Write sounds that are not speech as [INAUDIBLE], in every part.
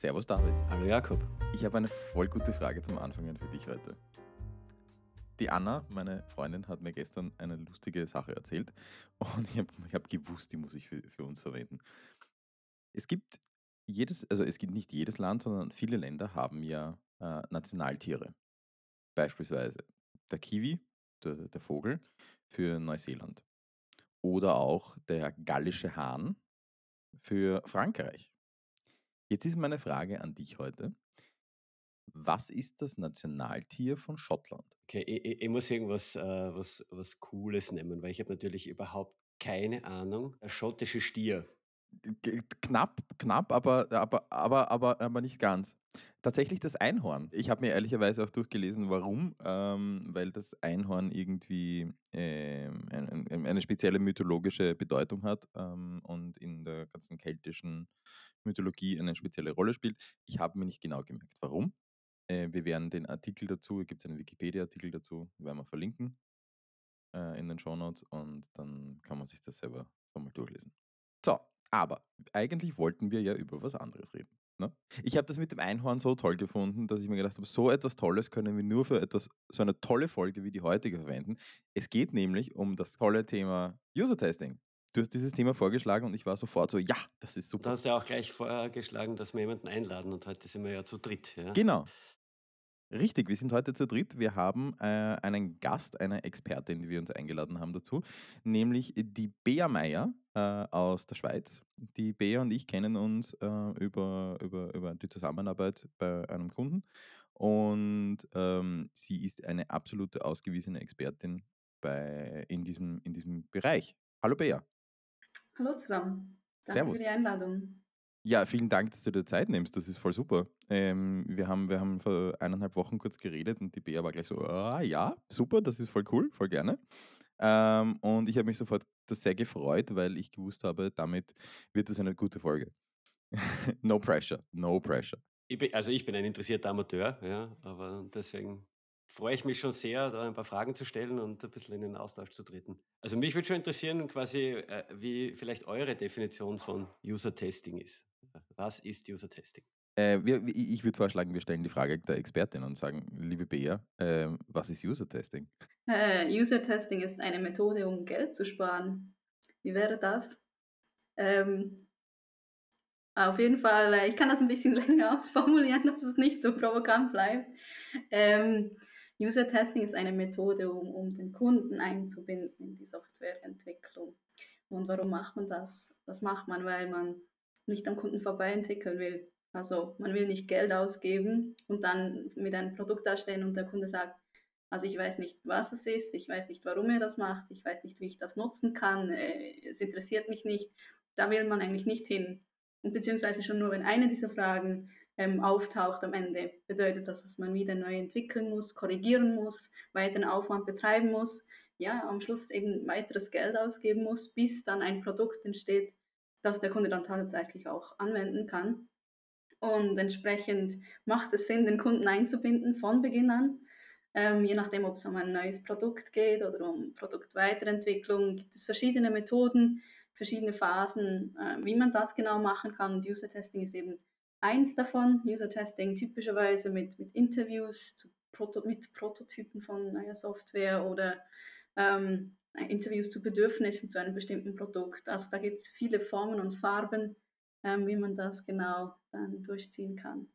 Servus David. Hallo Jakob. Ich habe eine voll gute Frage zum Anfangen für dich heute. Die Anna, meine Freundin, hat mir gestern eine lustige Sache erzählt und ich habe hab gewusst, die muss ich für, für uns verwenden. Es gibt jedes, also es gibt nicht jedes Land, sondern viele Länder haben ja äh, Nationaltiere. Beispielsweise der Kiwi, der, der Vogel, für Neuseeland. Oder auch der gallische Hahn für Frankreich. Jetzt ist meine Frage an dich heute. Was ist das Nationaltier von Schottland? Okay, ich, ich, muss irgendwas äh, was, was Cooles nehmen, weil ich habe natürlich überhaupt keine Ahnung. Der schottische Stier. Knapp, knapp, aber, aber, aber, aber, aber nicht ganz. Tatsächlich das Einhorn. Ich habe mir ehrlicherweise auch durchgelesen, warum. Ähm, weil das Einhorn irgendwie ähm, ein, ein, eine spezielle mythologische Bedeutung hat ähm, und in der ganzen keltischen Mythologie eine spezielle Rolle spielt. Ich habe mir nicht genau gemerkt, warum. Äh, wir werden den Artikel dazu, gibt es einen Wikipedia-Artikel dazu, werden wir verlinken äh, in den Shownotes und dann kann man sich das selber nochmal durchlesen. So, aber eigentlich wollten wir ja über was anderes reden. Ne? Ich habe das mit dem Einhorn so toll gefunden, dass ich mir gedacht habe, so etwas Tolles können wir nur für etwas, so eine tolle Folge wie die heutige verwenden. Es geht nämlich um das tolle Thema User-Testing. Du hast dieses Thema vorgeschlagen und ich war sofort so, ja, das ist Du super. hast ja auch gleich vorgeschlagen, dass wir jemanden einladen und heute sind wir ja zu dritt. Ja? Genau. Richtig, wir sind heute zu dritt. Wir haben äh, einen Gast, eine Expertin, die wir uns eingeladen haben dazu, nämlich die Bea Meier äh, aus der Schweiz. Die Bea und ich kennen uns äh, über, über, über die Zusammenarbeit bei einem Kunden und ähm, sie ist eine absolute ausgewiesene Expertin bei, in, diesem, in diesem Bereich. Hallo Bea. Hallo zusammen. Danke Servus. für die Einladung. Ja, vielen Dank, dass du dir Zeit nimmst. Das ist voll super. Ähm, wir, haben, wir haben vor eineinhalb Wochen kurz geredet und die Bea war gleich so, ah, ja, super, das ist voll cool, voll gerne. Ähm, und ich habe mich sofort das sehr gefreut, weil ich gewusst habe, damit wird es eine gute Folge. [LAUGHS] no pressure, no pressure. Ich bin, also ich bin ein interessierter Amateur, ja, aber deswegen freue ich mich schon sehr, da ein paar Fragen zu stellen und ein bisschen in den Austausch zu treten. Also mich würde schon interessieren, quasi, äh, wie vielleicht eure Definition von User-Testing ist. Was ist User-Testing? Äh, wir, ich würde vorschlagen, wir stellen die Frage der Expertin und sagen, liebe Bea, ähm, was ist User-Testing? Äh, User-Testing ist eine Methode, um Geld zu sparen. Wie wäre das? Ähm, auf jeden Fall, äh, ich kann das ein bisschen [LAUGHS] länger ausformulieren, dass es nicht so provokant bleibt. Ähm, User-Testing ist eine Methode, um, um den Kunden einzubinden in die Softwareentwicklung. Und warum macht man das? Das macht man, weil man nicht am Kunden vorbei entwickeln will. Also man will nicht Geld ausgeben und dann mit einem Produkt dastehen und der Kunde sagt, also ich weiß nicht, was es ist, ich weiß nicht, warum er das macht, ich weiß nicht, wie ich das nutzen kann, äh, es interessiert mich nicht. Da will man eigentlich nicht hin. Und beziehungsweise schon nur, wenn eine dieser Fragen ähm, auftaucht am Ende, bedeutet das, dass man wieder neu entwickeln muss, korrigieren muss, weiteren Aufwand betreiben muss, ja, am Schluss eben weiteres Geld ausgeben muss, bis dann ein Produkt entsteht, das der Kunde dann tatsächlich auch anwenden kann. Und entsprechend macht es Sinn, den Kunden einzubinden von Beginn an. Ähm, je nachdem, ob es um ein neues Produkt geht oder um Produktweiterentwicklung, gibt es verschiedene Methoden, verschiedene Phasen, äh, wie man das genau machen kann. Und User-Testing ist eben eins davon. User-Testing typischerweise mit, mit Interviews zu Proto mit Prototypen von neuer Software oder ähm, Interviews zu Bedürfnissen zu einem bestimmten Produkt. Also da gibt es viele Formen und Farben, ähm, wie man das genau dann durchziehen kann.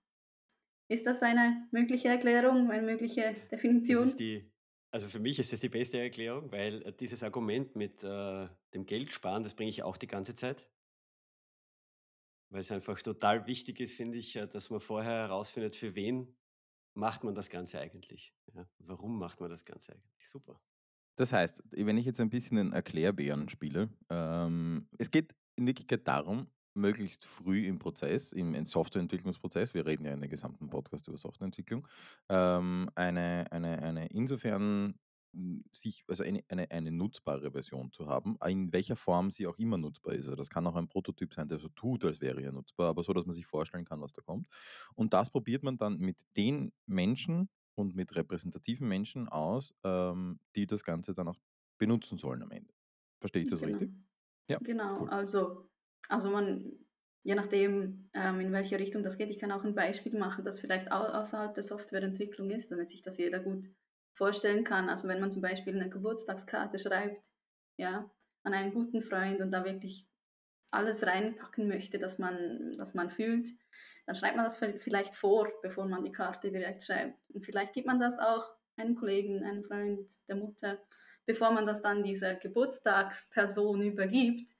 Ist das eine mögliche Erklärung, eine mögliche Definition? ist die, also für mich ist das die beste Erklärung, weil äh, dieses Argument mit äh, dem Geld sparen, das bringe ich auch die ganze Zeit. Weil es einfach total wichtig ist, finde ich, äh, dass man vorher herausfindet, für wen macht man das Ganze eigentlich. Ja? Warum macht man das Ganze eigentlich? Super. Das heißt, wenn ich jetzt ein bisschen den Erklärbären spiele, ähm, es geht in Wirklichkeit darum, möglichst früh im Prozess, im, Softwareentwicklungsprozess, wir reden ja in der gesamten Podcast über Softwareentwicklung, ähm, eine, eine, eine insofern m, sich, also eine, eine, eine nutzbare Version zu haben, in welcher Form sie auch immer nutzbar ist. Also das kann auch ein Prototyp sein, der so tut, als wäre er nutzbar, aber so, dass man sich vorstellen kann, was da kommt. Und das probiert man dann mit den Menschen und mit repräsentativen Menschen aus, ähm, die das Ganze dann auch benutzen sollen am Ende. Verstehe ich das Genau. richtig? Ja, Genau, cool. also, also man, je nachdem, ähm, in welche Richtung das geht. Ich kann auch ein Beispiel machen, das vielleicht au außerhalb der Softwareentwicklung ist, damit sich das jeder gut vorstellen kann. Also wenn man zum Beispiel eine Geburtstagskarte schreibt, ja, an einen guten Freund und da wirklich alles reinpacken möchte, dass man, dass man fühlt, dann schreibt man das vielleicht vor, bevor man die Karte direkt schreibt. Und vielleicht gibt man das auch einem Kollegen, einem Freund, der Mutter, bevor man das dann dieser Geburtstagsperson übergibt.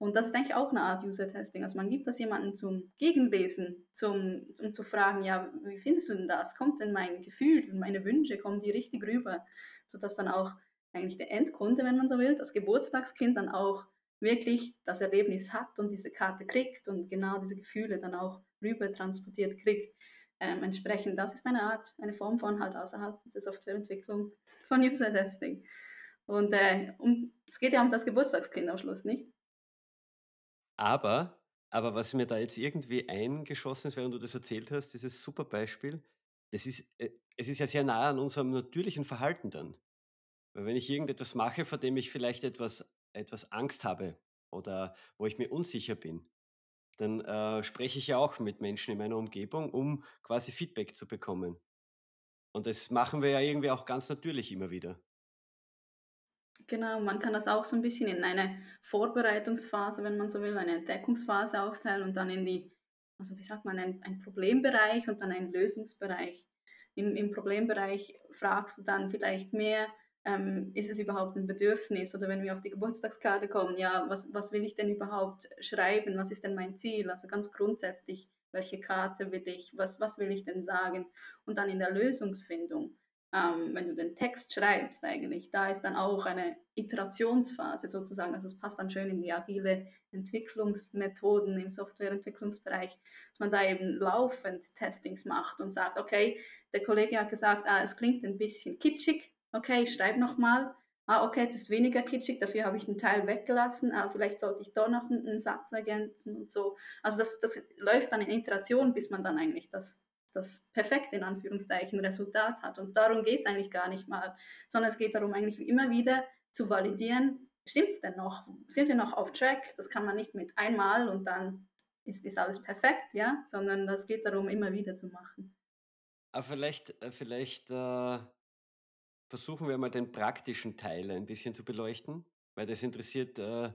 Und das ist eigentlich auch eine Art User-Testing. Also man gibt das jemandem zum Gegenlesen, zum, um zu fragen, ja, wie findest du denn das? Kommt denn mein Gefühl und meine Wünsche, kommen die richtig rüber? Sodass dann auch eigentlich der Endkunde, wenn man so will, das Geburtstagskind dann auch wirklich das Erlebnis hat und diese Karte kriegt und genau diese Gefühle dann auch rüber transportiert kriegt. Ähm, entsprechend, das ist eine Art, eine Form von halt außerhalb der Softwareentwicklung von User Testing. Und äh, um, es geht ja um das Geburtstagskind am Schluss, nicht? Aber, aber was mir da jetzt irgendwie eingeschossen ist, während du das erzählt hast, dieses super Beispiel, das ist, äh, es ist ja sehr nah an unserem natürlichen Verhalten dann. Weil wenn ich irgendetwas mache, vor dem ich vielleicht etwas, etwas Angst habe oder wo ich mir unsicher bin, dann äh, spreche ich ja auch mit Menschen in meiner Umgebung, um quasi Feedback zu bekommen. Und das machen wir ja irgendwie auch ganz natürlich immer wieder. Genau, man kann das auch so ein bisschen in eine Vorbereitungsphase, wenn man so will, eine Entdeckungsphase aufteilen und dann in die, also wie sagt man, ein, ein Problembereich und dann einen Lösungsbereich. Im, Im Problembereich fragst du dann vielleicht mehr, ähm, ist es überhaupt ein Bedürfnis? Oder wenn wir auf die Geburtstagskarte kommen, ja, was, was will ich denn überhaupt schreiben? Was ist denn mein Ziel? Also ganz grundsätzlich, welche Karte will ich? Was, was will ich denn sagen? Und dann in der Lösungsfindung. Ähm, wenn du den Text schreibst eigentlich, da ist dann auch eine Iterationsphase sozusagen, also es passt dann schön in die agile Entwicklungsmethoden im Softwareentwicklungsbereich, dass man da eben laufend Testings macht und sagt, okay, der Kollege hat gesagt, ah, es klingt ein bisschen kitschig, okay, ich schreibe nochmal. Ah, okay, jetzt ist weniger kitschig, dafür habe ich einen Teil weggelassen. Ah, vielleicht sollte ich da noch einen, einen Satz ergänzen und so. Also das, das läuft dann in Iteration, bis man dann eigentlich das, das perfekte, in Anführungszeichen, Resultat hat. Und darum geht es eigentlich gar nicht mal, sondern es geht darum, eigentlich immer wieder zu validieren, stimmt es denn noch? Sind wir noch auf Track? Das kann man nicht mit einmal und dann ist, ist alles perfekt, ja, sondern das geht darum, immer wieder zu machen. Aber vielleicht, äh, vielleicht äh versuchen wir mal den praktischen Teil ein bisschen zu beleuchten, weil das interessiert äh,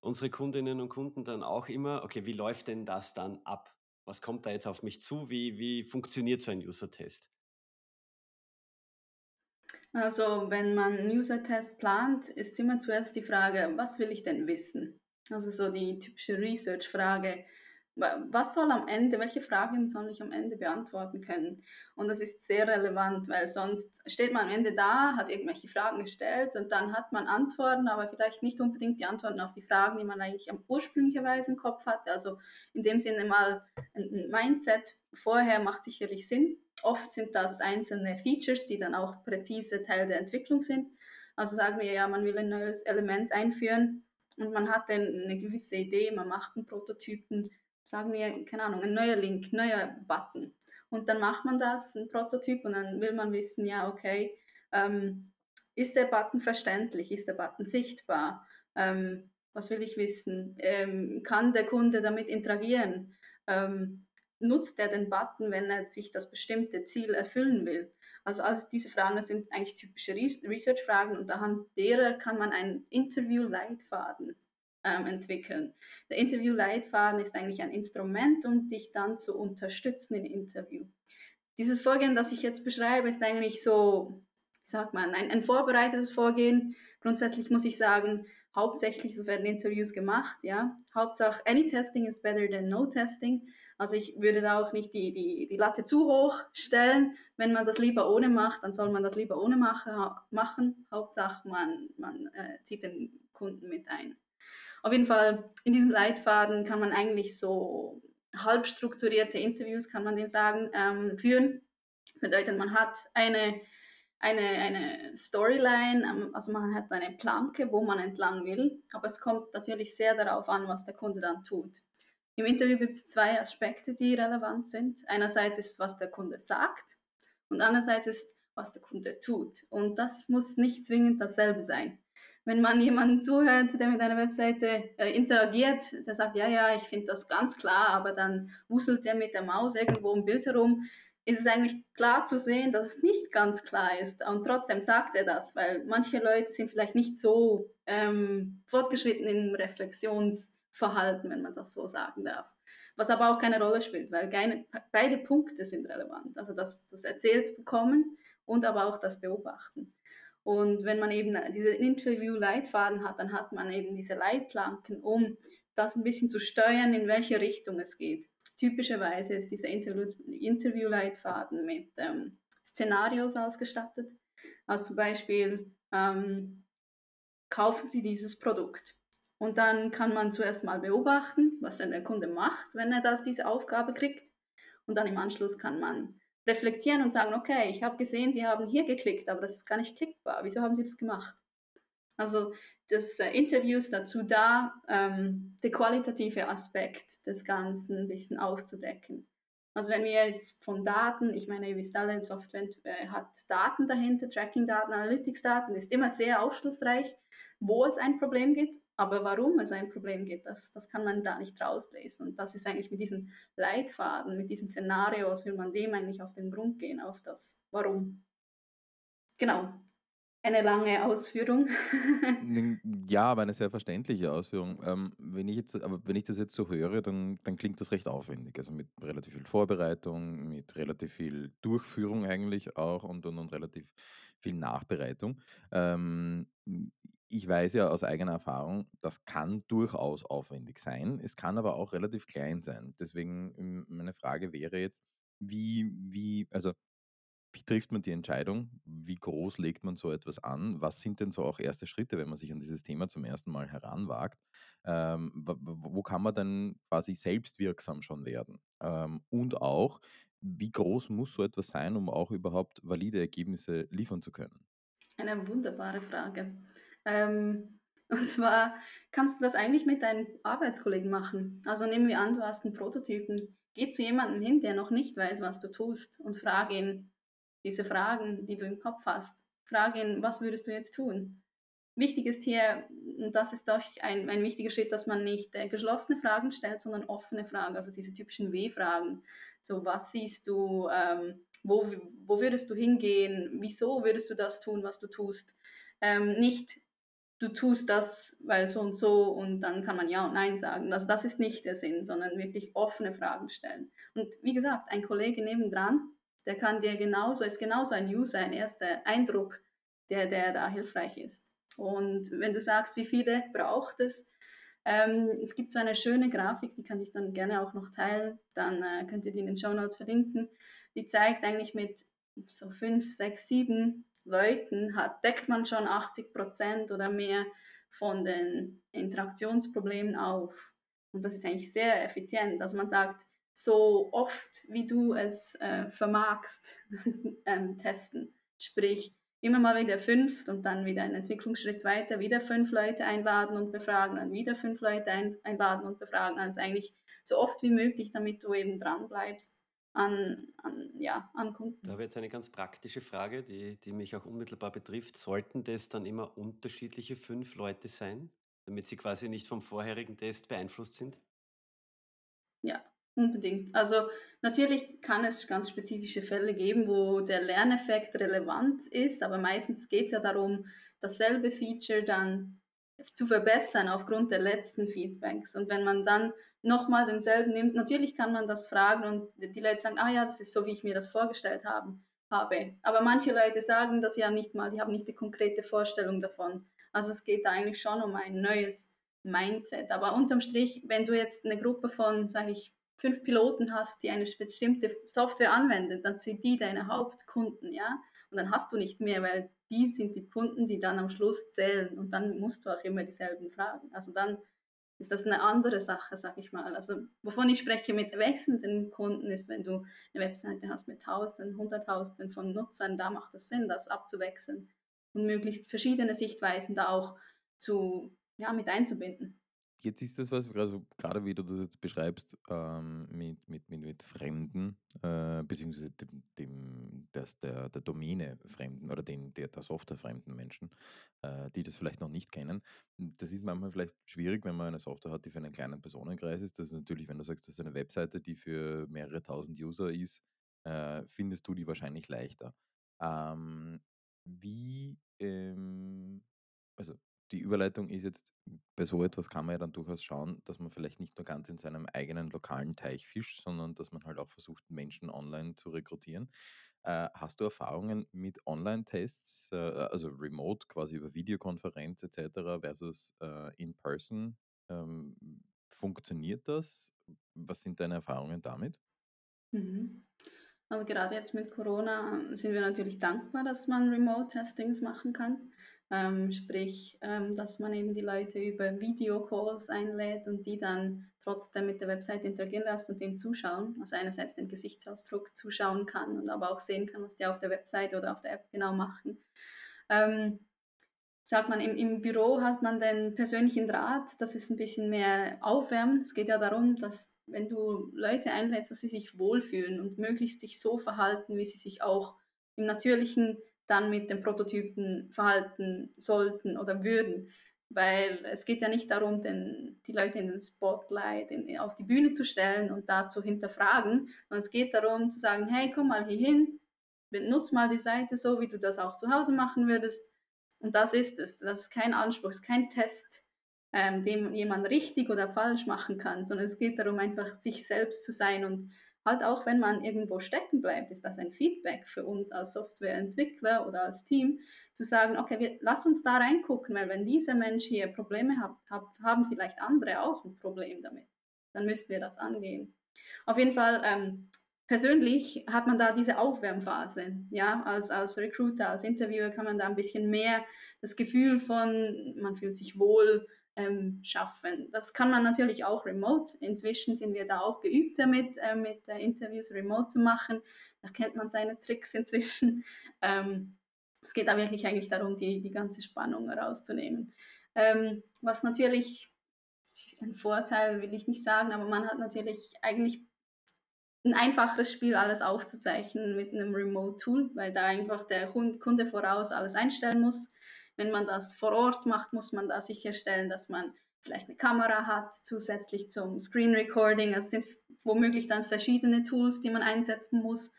unsere Kundinnen und Kunden dann auch immer. Okay, wie läuft denn das dann ab? Was kommt da jetzt auf mich zu? Wie, wie funktioniert so ein User-Test? Also, wenn man einen User-Test plant, ist immer zuerst die Frage, was will ich denn wissen? Also so die typische Research-Frage, was soll am Ende, welche Fragen soll ich am Ende beantworten können? Und das ist sehr relevant, weil sonst steht man am Ende da, hat irgendwelche Fragen gestellt und dann hat man Antworten, aber vielleicht nicht unbedingt die Antworten auf die Fragen, die man eigentlich ursprünglicherweise im Kopf hatte. Also in dem Sinne mal ein Mindset vorher macht sicherlich Sinn. Oft sind das einzelne Features, die dann auch präzise Teil der Entwicklung sind. Also sagen wir ja, man will ein neues Element einführen und man hat dann eine gewisse Idee, man macht einen Prototypen, sagen wir, keine Ahnung, ein neuer Link, neuer Button. Und dann macht man das, ein Prototyp, und dann will man wissen, ja, okay, ähm, ist der Button verständlich, ist der Button sichtbar? Ähm, was will ich wissen? Ähm, kann der Kunde damit interagieren? Ähm, nutzt er den Button, wenn er sich das bestimmte Ziel erfüllen will? Also all diese Fragen sind eigentlich typische Research-Fragen und anhand derer kann man einen Interview-Leitfaden ähm, entwickeln. Der Interview-Leitfaden ist eigentlich ein Instrument, um dich dann zu unterstützen im Interview. Dieses Vorgehen, das ich jetzt beschreibe, ist eigentlich so, wie sagt man, ein, ein vorbereitetes Vorgehen. Grundsätzlich muss ich sagen, hauptsächlich es werden Interviews gemacht, ja. Hauptsache, any testing is better than no testing. Also ich würde da auch nicht die, die, die Latte zu hoch stellen. Wenn man das lieber ohne macht, dann soll man das lieber ohne machen. Hauptsache, man, man äh, zieht den Kunden mit ein. Auf jeden Fall, in diesem Leitfaden kann man eigentlich so halb strukturierte Interviews, kann man dem sagen, ähm, führen. Bedeutet, man hat eine, eine, eine Storyline, ähm, also man hat eine Planke, wo man entlang will, aber es kommt natürlich sehr darauf an, was der Kunde dann tut. Im Interview gibt es zwei Aspekte, die relevant sind. Einerseits ist, was der Kunde sagt und andererseits ist, was der Kunde tut. Und das muss nicht zwingend dasselbe sein. Wenn man jemanden zuhört, der mit einer Webseite äh, interagiert, der sagt, ja, ja, ich finde das ganz klar, aber dann wuselt der mit der Maus irgendwo im Bild herum, ist es eigentlich klar zu sehen, dass es nicht ganz klar ist. Und trotzdem sagt er das, weil manche Leute sind vielleicht nicht so ähm, fortgeschritten im Reflexionsverhalten, wenn man das so sagen darf. Was aber auch keine Rolle spielt, weil keine, beide Punkte sind relevant. Also das, das erzählt bekommen und aber auch das Beobachten. Und wenn man eben diese Interview-Leitfaden hat, dann hat man eben diese Leitplanken, um das ein bisschen zu steuern, in welche Richtung es geht. Typischerweise ist dieser Interview-Leitfaden mit ähm, Szenarios ausgestattet. Also zum Beispiel, ähm, kaufen Sie dieses Produkt. Und dann kann man zuerst mal beobachten, was denn der Kunde macht, wenn er das, diese Aufgabe kriegt. Und dann im Anschluss kann man reflektieren und sagen, okay, ich habe gesehen, Sie haben hier geklickt, aber das ist gar nicht klickbar. Wieso haben Sie das gemacht? Also das äh, Interview ist dazu da, ähm, der qualitative Aspekt des Ganzen ein bisschen aufzudecken. Also wenn wir jetzt von Daten, ich meine, ihr wisst alle, Software äh, hat Daten dahinter, Tracking-Daten, Analytics-Daten, ist immer sehr aufschlussreich, wo es ein Problem gibt, aber warum es ein Problem gibt, das, das kann man da nicht rauslesen. Und das ist eigentlich mit diesen Leitfaden, mit diesen Szenarios, will man dem eigentlich auf den Grund gehen, auf das Warum. Genau. Eine lange Ausführung. [LAUGHS] ja, aber eine sehr verständliche Ausführung. Ähm, wenn, ich jetzt, aber wenn ich das jetzt so höre, dann, dann klingt das recht aufwendig. Also mit relativ viel Vorbereitung, mit relativ viel Durchführung eigentlich auch und, und, und relativ viel Nachbereitung. Ähm, ich weiß ja aus eigener Erfahrung, das kann durchaus aufwendig sein. Es kann aber auch relativ klein sein. Deswegen ähm, meine Frage wäre jetzt, wie, wie, also wie trifft man die Entscheidung? Wie groß legt man so etwas an? Was sind denn so auch erste Schritte, wenn man sich an dieses Thema zum ersten Mal heranwagt? Ähm, wo kann man dann quasi selbstwirksam schon werden? Ähm, und auch, wie groß muss so etwas sein, um auch überhaupt valide Ergebnisse liefern zu können? Eine wunderbare Frage. Ähm, und zwar kannst du das eigentlich mit deinen Arbeitskollegen machen. Also nehmen wir an, du hast einen Prototypen. Geh zu jemandem hin, der noch nicht weiß, was du tust und frage ihn diese Fragen, die du im Kopf hast. Frage ihn, was würdest du jetzt tun? Wichtig ist hier, und das ist doch ein, ein wichtiger Schritt, dass man nicht äh, geschlossene Fragen stellt, sondern offene Fragen, also diese typischen W-Fragen. So, was siehst du, ähm, wo, wo würdest du hingehen, wieso würdest du das tun, was du tust? Ähm, nicht, du tust das, weil so und so und dann kann man Ja und Nein sagen. Also das ist nicht der Sinn, sondern wirklich offene Fragen stellen. Und wie gesagt, ein Kollege nebendran, der kann dir genauso, ist genauso ein User, ein erster Eindruck, der, der da hilfreich ist. Und wenn du sagst, wie viele braucht es, ähm, es gibt so eine schöne Grafik, die kann ich dann gerne auch noch teilen, dann äh, könnt ihr die in den Show Notes verlinken. Die zeigt eigentlich mit so fünf, sechs, sieben Leuten hat, deckt man schon 80 Prozent oder mehr von den Interaktionsproblemen auf. Und das ist eigentlich sehr effizient, dass man sagt, so oft wie du es äh, vermagst, [LAUGHS] ähm, testen. Sprich, immer mal wieder fünf und dann wieder einen Entwicklungsschritt weiter, wieder fünf Leute einladen und befragen, dann wieder fünf Leute ein, einladen und befragen. Also eigentlich so oft wie möglich, damit du eben dran bleibst an, an, ja, an Kunden. Da habe ich jetzt eine ganz praktische Frage, die, die mich auch unmittelbar betrifft. Sollten das dann immer unterschiedliche fünf Leute sein, damit sie quasi nicht vom vorherigen Test beeinflusst sind? Ja, unbedingt. Also natürlich kann es ganz spezifische Fälle geben, wo der Lerneffekt relevant ist, aber meistens geht es ja darum, dasselbe Feature dann zu verbessern aufgrund der letzten Feedbacks. Und wenn man dann nochmal denselben nimmt, natürlich kann man das fragen und die Leute sagen, ah ja, das ist so, wie ich mir das vorgestellt habe. Aber manche Leute sagen das ja nicht mal, die haben nicht die konkrete Vorstellung davon. Also es geht da eigentlich schon um ein neues Mindset. Aber unterm Strich, wenn du jetzt eine Gruppe von, sage ich, fünf Piloten hast, die eine bestimmte Software anwenden, dann sind die deine Hauptkunden, ja. Und dann hast du nicht mehr, weil die sind die Kunden, die dann am Schluss zählen und dann musst du auch immer dieselben fragen. Also dann ist das eine andere Sache, sag ich mal. Also wovon ich spreche mit wechselnden Kunden ist, wenn du eine Webseite hast mit Tausenden, Hunderttausenden von Nutzern, da macht es Sinn, das abzuwechseln und möglichst verschiedene Sichtweisen da auch zu, ja, mit einzubinden. Jetzt ist das was, also gerade wie du das jetzt beschreibst, ähm, mit, mit, mit, mit Fremden, äh, beziehungsweise dem, dem das, der, der Domäne Fremden oder den, der, der Software fremden Menschen, äh, die das vielleicht noch nicht kennen. Das ist manchmal vielleicht schwierig, wenn man eine Software hat, die für einen kleinen Personenkreis ist. Das ist natürlich, wenn du sagst, das ist eine Webseite, die für mehrere tausend User ist, äh, findest du die wahrscheinlich leichter. Ähm, wie, ähm, also die Überleitung ist jetzt, bei so etwas kann man ja dann durchaus schauen, dass man vielleicht nicht nur ganz in seinem eigenen lokalen Teich fischt, sondern dass man halt auch versucht, Menschen online zu rekrutieren. Äh, hast du Erfahrungen mit Online-Tests, äh, also remote, quasi über Videokonferenz etc. versus äh, in person? Ähm, funktioniert das? Was sind deine Erfahrungen damit? Mhm. Also gerade jetzt mit Corona sind wir natürlich dankbar, dass man Remote-Testings machen kann. Ähm, sprich, ähm, dass man eben die Leute über Videocalls einlädt und die dann trotzdem mit der Website interagieren lässt und dem zuschauen. Also einerseits den Gesichtsausdruck zuschauen kann und aber auch sehen kann, was die auf der Website oder auf der App genau machen. Ähm, sagt man, im, im Büro hat man den persönlichen Draht, das ist ein bisschen mehr aufwärmen. Es geht ja darum, dass wenn du Leute einlädst, dass sie sich wohlfühlen und möglichst sich so verhalten, wie sie sich auch im natürlichen dann mit den Prototypen verhalten sollten oder würden. Weil es geht ja nicht darum, den, die Leute in den Spotlight, in, auf die Bühne zu stellen und da zu hinterfragen, sondern es geht darum zu sagen, hey, komm mal hier hin, nutz mal die Seite so, wie du das auch zu Hause machen würdest. Und das ist es. Das ist kein Anspruch, es ist kein Test, ähm, den jemand richtig oder falsch machen kann, sondern es geht darum, einfach sich selbst zu sein und halt auch wenn man irgendwo stecken bleibt, ist das ein Feedback für uns als Softwareentwickler oder als Team, zu sagen, okay, wir, lass uns da reingucken, weil wenn dieser Mensch hier Probleme hat, hat, haben vielleicht andere auch ein Problem damit. Dann müssten wir das angehen. Auf jeden Fall, ähm, persönlich hat man da diese Aufwärmphase. Ja, als, als Recruiter, als Interviewer kann man da ein bisschen mehr das Gefühl von, man fühlt sich wohl, ähm, schaffen. Das kann man natürlich auch remote. Inzwischen sind wir da auch geübt damit, äh, mit äh, Interviews remote zu machen. Da kennt man seine Tricks [LAUGHS] inzwischen. Ähm, es geht da wirklich eigentlich darum, die, die ganze Spannung herauszunehmen. Ähm, was natürlich ein Vorteil will ich nicht sagen, aber man hat natürlich eigentlich ein einfacheres Spiel, alles aufzuzeichnen mit einem Remote-Tool, weil da einfach der Kunde voraus alles einstellen muss. Wenn man das vor Ort macht, muss man da sicherstellen, dass man vielleicht eine Kamera hat, zusätzlich zum Screen Recording. Es sind womöglich dann verschiedene Tools, die man einsetzen muss.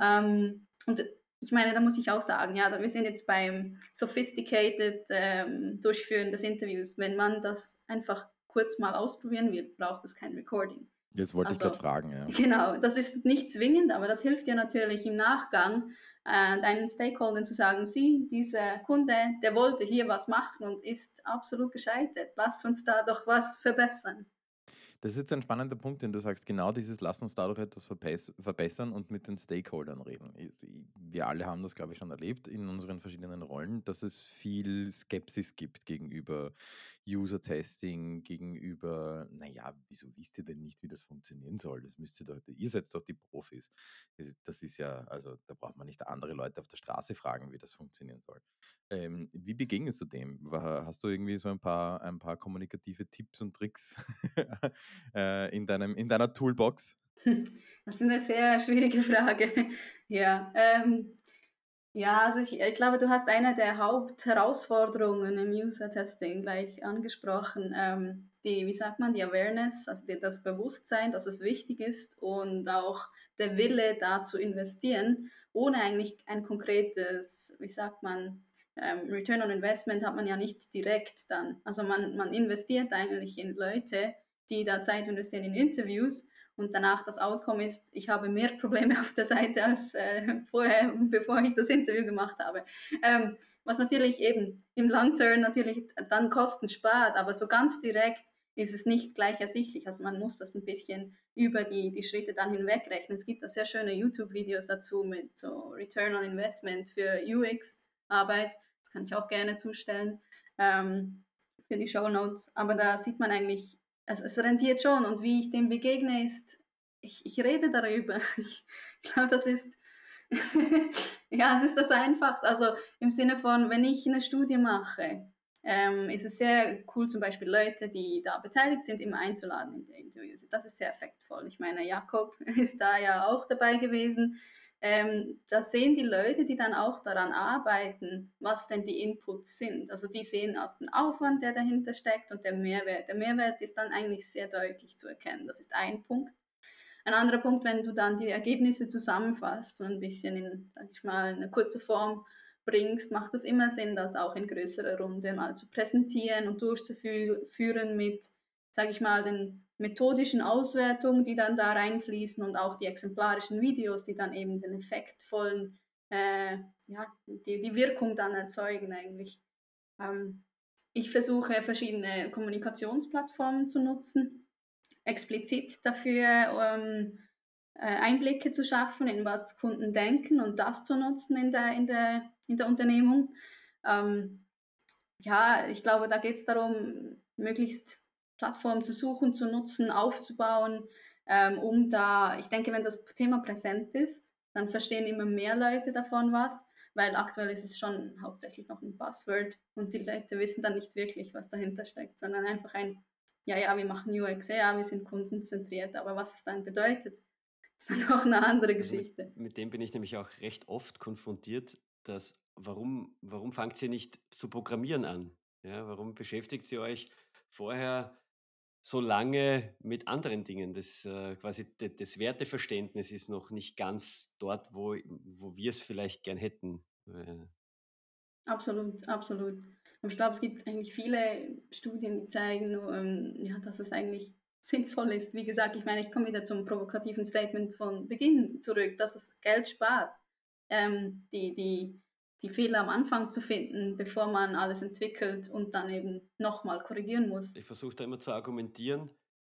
Ähm, und ich meine, da muss ich auch sagen, ja, wir sind jetzt beim Sophisticated ähm, Durchführen des Interviews. Wenn man das einfach kurz mal ausprobieren will, braucht es kein Recording. Jetzt wollte also, ich gerade fragen, ja. [LAUGHS] Genau, das ist nicht zwingend, aber das hilft dir natürlich im Nachgang, deinen Stakeholdern zu sagen, sie, dieser Kunde, der wollte hier was machen und ist absolut gescheitert. Lass uns da doch was verbessern. Das ist jetzt ein spannender Punkt, den du sagst. Genau dieses, lass uns dadurch etwas verbessern und mit den Stakeholdern reden. Wir alle haben das, glaube ich, schon erlebt in unseren verschiedenen Rollen, dass es viel Skepsis gibt gegenüber User-Testing, gegenüber, naja, wieso wisst ihr denn nicht, wie das funktionieren soll? Das müsst ihr doch, ihr seid doch die Profis. Das ist ja, also da braucht man nicht andere Leute auf der Straße fragen, wie das funktionieren soll. Ähm, wie begegnest du dem? Hast du irgendwie so ein paar, ein paar kommunikative Tipps und Tricks [LAUGHS] äh, in, deinem, in deiner Toolbox? Das ist eine sehr schwierige Frage. [LAUGHS] Ja, ähm, ja also ich, ich, glaube, du hast eine der Hauptherausforderungen im User-Testing gleich angesprochen. Ähm, die, wie sagt man, die Awareness, also die, das Bewusstsein, dass es wichtig ist und auch der Wille, da zu investieren, ohne eigentlich ein konkretes, wie sagt man, ähm, Return on Investment hat man ja nicht direkt dann. Also man, man investiert eigentlich in Leute, die da Zeit investieren in Interviews und danach das Outcome ist, ich habe mehr [LAUGHS] Probleme auf der Seite als äh, vorher, bevor ich das Interview gemacht habe. Ähm, was natürlich eben im Long Term natürlich dann Kosten spart, aber so ganz direkt ist es nicht gleich ersichtlich. Also man muss das ein bisschen über die, die Schritte dann hinwegrechnen. Es gibt da sehr schöne YouTube-Videos dazu mit so Return on Investment für UX-Arbeit. Das kann ich auch gerne zustellen ähm, für die Show Notes. Aber da sieht man eigentlich es, es rentiert schon und wie ich dem begegne ist, ich, ich rede darüber. [LAUGHS] Ich, ich glaube, das ist, [LAUGHS] ja, es ist das Einfachste. Also im Sinne von, wenn ich eine Studie mache, ähm, ist es sehr cool, zum Beispiel Leute, die da beteiligt sind, immer einzuladen in die Interviews. Das ist sehr effektvoll. Ich meine, Jakob [LAUGHS] ist da ja auch dabei gewesen. Ähm, da sehen die Leute, die dann auch daran arbeiten, was denn die Inputs sind. Also die sehen auch den Aufwand, der dahinter steckt und der Mehrwert. Der Mehrwert ist dann eigentlich sehr deutlich zu erkennen. Das ist ein Punkt. Ein anderer Punkt, wenn du dann die Ergebnisse zusammenfasst, so ein bisschen in, sag ich mal, eine kurze Form bringst, macht es immer Sinn, das auch in größerer Runde mal zu präsentieren und durchzuführen mit, sage ich mal, den methodischen Auswertungen, die dann da reinfließen und auch die exemplarischen Videos, die dann eben den effektvollen, äh, ja, die, die Wirkung dann erzeugen eigentlich. Ähm, ich versuche verschiedene Kommunikationsplattformen zu nutzen, explizit dafür ähm, äh, Einblicke zu schaffen, in was Kunden denken und das zu nutzen in der, in der, in der Unternehmung. Ähm, ja, ich glaube, da geht es darum, möglichst Plattformen zu suchen, zu nutzen, aufzubauen, ähm, um da, ich denke, wenn das Thema präsent ist, dann verstehen immer mehr Leute davon was, weil aktuell ist es schon hauptsächlich noch ein Buzzword und die Leute wissen dann nicht wirklich, was dahinter steckt, sondern einfach ein, ja, ja, wir machen UX, ja, wir sind kundenzentriert, aber was es dann bedeutet, [LAUGHS] ist dann auch eine andere Geschichte. Mit, mit dem bin ich nämlich auch recht oft konfrontiert, dass warum, warum fangt ihr nicht zu programmieren an? Ja, warum beschäftigt ihr euch vorher so lange mit anderen Dingen? Das äh, quasi das Werteverständnis ist noch nicht ganz dort, wo, wo wir es vielleicht gern hätten. Äh. Absolut, absolut. Aber ich glaube, es gibt eigentlich viele Studien, die zeigen, ähm, ja, dass es eigentlich sinnvoll ist. Wie gesagt, ich meine, ich komme wieder zum provokativen Statement von Beginn zurück, dass es Geld spart, ähm, die, die, die Fehler am Anfang zu finden, bevor man alles entwickelt und dann eben nochmal korrigieren muss. Ich versuche da immer zu argumentieren,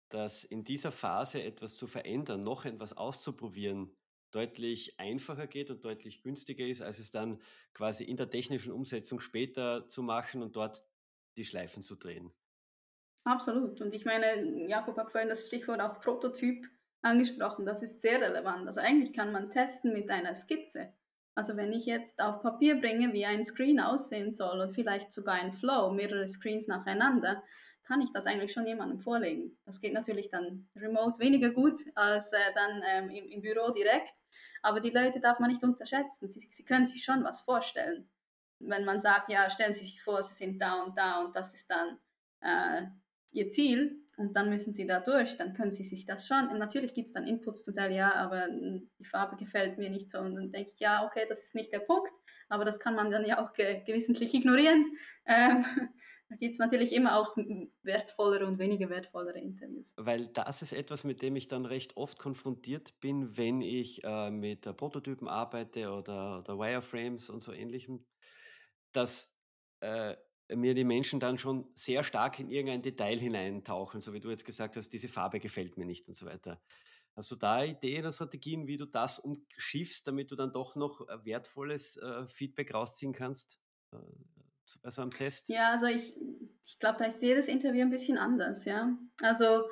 dass in dieser Phase etwas zu verändern, noch etwas auszuprobieren, deutlich einfacher geht und deutlich günstiger ist, als es dann quasi in der technischen Umsetzung später zu machen und dort die Schleifen zu drehen. Absolut. Und ich meine, Jakob hat vorhin das Stichwort auch Prototyp angesprochen. Das ist sehr relevant. Also eigentlich kann man testen mit einer Skizze. Also wenn ich jetzt auf Papier bringe, wie ein Screen aussehen soll und vielleicht sogar ein Flow, mehrere Screens nacheinander, kann ich das eigentlich schon jemandem vorlegen. Das geht natürlich dann remote weniger gut als äh, dann ähm, im, im, Büro direkt. Aber die Leute darf man nicht unterschätzen. Sie, sie können sich schon was vorstellen. Wenn man sagt, ja, stellen Sie sich vor, Sie sind da und da und das ist dann äh, ihr Ziel und dann müssen sie da durch, dann können sie sich das schon. Und natürlich gibt es dann Inputs zum Teil, ja, aber hm, die Farbe gefällt mir nicht so. Und dann denke ich, ja, okay, das ist nicht der Punkt, aber das kann man dann ja auch ge gewissentlich ignorieren. Ähm, [LAUGHS] da gibt es natürlich immer auch wertvollere und weniger wertvollere Interviews. Weil das ist etwas, mit dem ich dann recht oft konfrontiert bin, wenn ich äh, mit äh, Prototypen arbeite oder, oder Wireframes und so ähnlichem, dass äh, mir die Menschen dann schon sehr stark in irgendein Detail hineintauchen, so wie du jetzt gesagt hast, diese Farbe gefällt mir nicht und so weiter. Hast du da Ideen oder Strategien, wie du das umschiffst, damit du dann doch noch äh, wertvolles äh, Feedback rausziehen kannst äh, bei so einem Test? Ja, also ich, ich glaube, da ist jedes Interview ein bisschen anders, ja. Also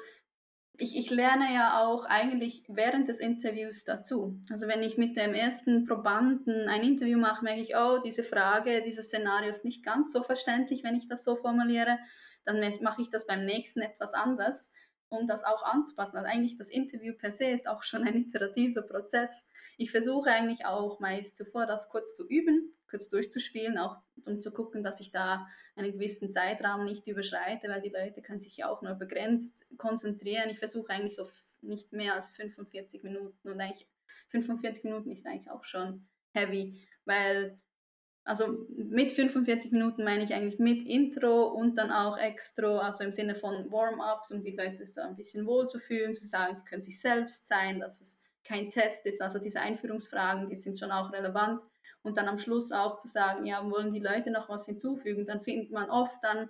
ich, ich lerne ja auch eigentlich während des Interviews dazu. Also wenn ich mit dem ersten Probanden ein Interview mache, merke ich, oh, diese Frage, dieses Szenario ist nicht ganz so verständlich, wenn ich das so formuliere. Dann mache ich das beim nächsten etwas anders um das auch anzupassen. Also eigentlich das Interview per se ist auch schon ein iterativer Prozess. Ich versuche eigentlich auch meist zuvor das kurz zu üben, kurz durchzuspielen, auch um zu gucken, dass ich da einen gewissen Zeitrahmen nicht überschreite, weil die Leute können sich ja auch nur begrenzt konzentrieren. Ich versuche eigentlich so nicht mehr als 45 Minuten und eigentlich 45 Minuten ist eigentlich auch schon heavy, weil also mit 45 Minuten meine ich eigentlich mit Intro und dann auch Extra, also im Sinne von Warm-ups, um die Leute so ein bisschen wohlzufühlen, zu sagen, sie können sich selbst sein, dass es kein Test ist. Also diese Einführungsfragen, die sind schon auch relevant. Und dann am Schluss auch zu sagen, ja, wollen die Leute noch was hinzufügen? Dann findet man oft dann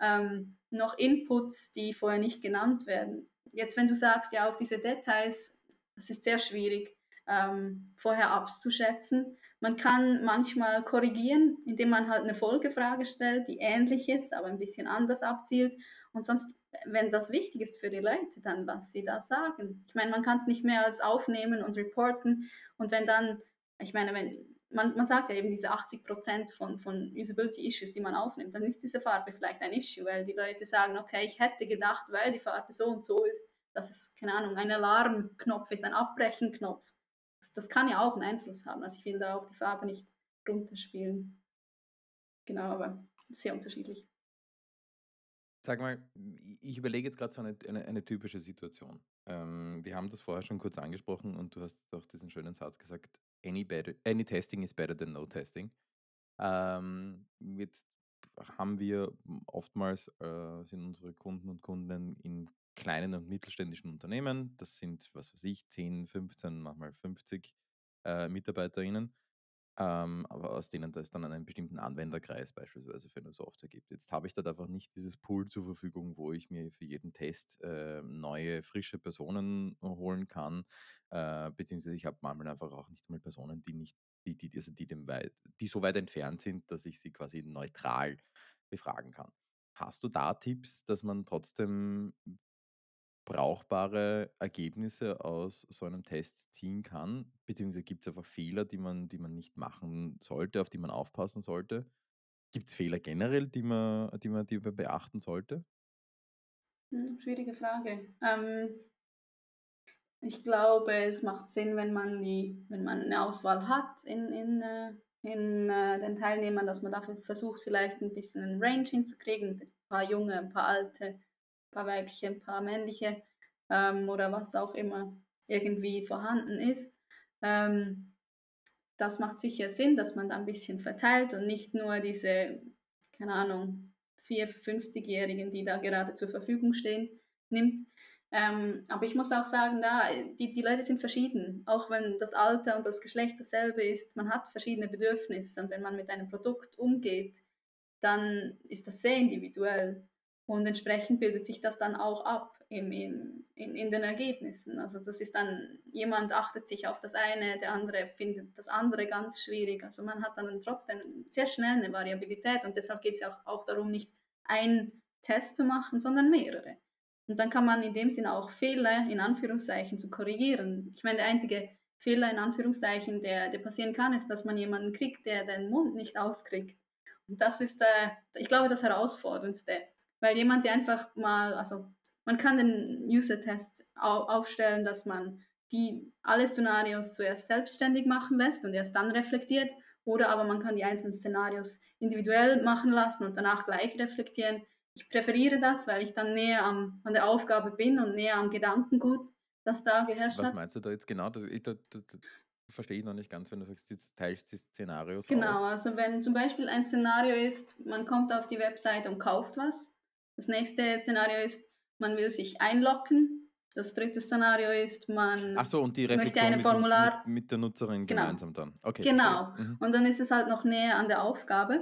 ähm, noch Inputs, die vorher nicht genannt werden. Jetzt, wenn du sagst, ja, auch diese Details, das ist sehr schwierig ähm, vorher abzuschätzen. Man kann manchmal korrigieren, indem man halt eine Folgefrage stellt, die ähnlich ist, aber ein bisschen anders abzielt. Und sonst, wenn das wichtig ist für die Leute, dann lass sie das sagen. Ich meine, man kann es nicht mehr als aufnehmen und reporten. Und wenn dann, ich meine, wenn man, man sagt ja eben diese 80% von, von Usability-Issues, die man aufnimmt, dann ist diese Farbe vielleicht ein Issue, weil die Leute sagen, okay, ich hätte gedacht, weil die Farbe so und so ist, dass es, keine Ahnung, ein Alarmknopf ist, ein Abbrechenknopf. Das, das kann ja auch einen Einfluss haben. Also ich will da auch die Farbe nicht runterspielen. Genau, aber sehr unterschiedlich. Sag mal, ich überlege jetzt gerade so eine, eine, eine typische Situation. Ähm, wir haben das vorher schon kurz angesprochen und du hast doch diesen schönen Satz gesagt, any, better, any testing is better than no testing. Ähm, jetzt haben wir oftmals, äh, sind unsere Kunden und Kunden in kleinen und mittelständischen Unternehmen. Das sind, was weiß ich, 10, 15, manchmal 50 äh, MitarbeiterInnen ähm, aber aus denen es dann einen bestimmten Anwenderkreis beispielsweise für eine Software gibt. Jetzt habe ich dort einfach nicht dieses Pool zur Verfügung, wo ich mir für jeden Test äh, neue, frische Personen holen kann, äh, beziehungsweise ich habe manchmal einfach auch nicht mal Personen, die nicht, die, die, also die, dem weit, die so weit entfernt sind, dass ich sie quasi neutral befragen kann. Hast du da Tipps, dass man trotzdem brauchbare Ergebnisse aus so einem Test ziehen kann? Beziehungsweise gibt es einfach Fehler, die man, die man nicht machen sollte, auf die man aufpassen sollte? Gibt es Fehler generell, die man, die, man, die man beachten sollte? Hm, schwierige Frage. Ähm, ich glaube, es macht Sinn, wenn man, die, wenn man eine Auswahl hat in, in, äh, in äh, den Teilnehmern, dass man dafür versucht, vielleicht ein bisschen einen Range hinzukriegen, ein paar junge, ein paar alte, paar weibliche, ein paar männliche ähm, oder was auch immer irgendwie vorhanden ist. Ähm, das macht sicher Sinn, dass man da ein bisschen verteilt und nicht nur diese, keine Ahnung, 4-, 50-Jährigen, die da gerade zur Verfügung stehen, nimmt. Ähm, aber ich muss auch sagen, da, die, die Leute sind verschieden. Auch wenn das Alter und das Geschlecht dasselbe ist, man hat verschiedene Bedürfnisse. Und wenn man mit einem Produkt umgeht, dann ist das sehr individuell. Und entsprechend bildet sich das dann auch ab im, im, in, in den Ergebnissen. Also das ist dann, jemand achtet sich auf das eine, der andere findet das andere ganz schwierig. Also man hat dann trotzdem sehr schnell eine Variabilität und deshalb geht es ja auch, auch darum, nicht einen Test zu machen, sondern mehrere. Und dann kann man in dem Sinne auch Fehler in Anführungszeichen zu korrigieren. Ich meine, der einzige Fehler in Anführungszeichen, der, der passieren kann, ist, dass man jemanden kriegt, der den Mund nicht aufkriegt. Und das ist, äh, ich glaube, das Herausforderndste weil jemand, der einfach mal, also man kann den User-Test aufstellen, dass man die alle Szenarios zuerst selbstständig machen lässt und erst dann reflektiert. Oder aber man kann die einzelnen Szenarios individuell machen lassen und danach gleich reflektieren. Ich präferiere das, weil ich dann näher am, an der Aufgabe bin und näher am Gedankengut, das da geherrscht Was hat. meinst du da jetzt genau? Das, ich, da, da, da, verstehe ich noch nicht ganz, wenn du sagst, jetzt teilst die Szenarios Genau, auf. also wenn zum Beispiel ein Szenario ist, man kommt auf die Website und kauft was, das nächste Szenario ist, man will sich einloggen. Das dritte Szenario ist, man Ach so, und die möchte Reflexion ein mit, Formular. mit, mit der Nutzerin Genau. gemeinsam dann. Okay, Genau. Mhm. Und dann ist es halt noch näher an der Aufgabe.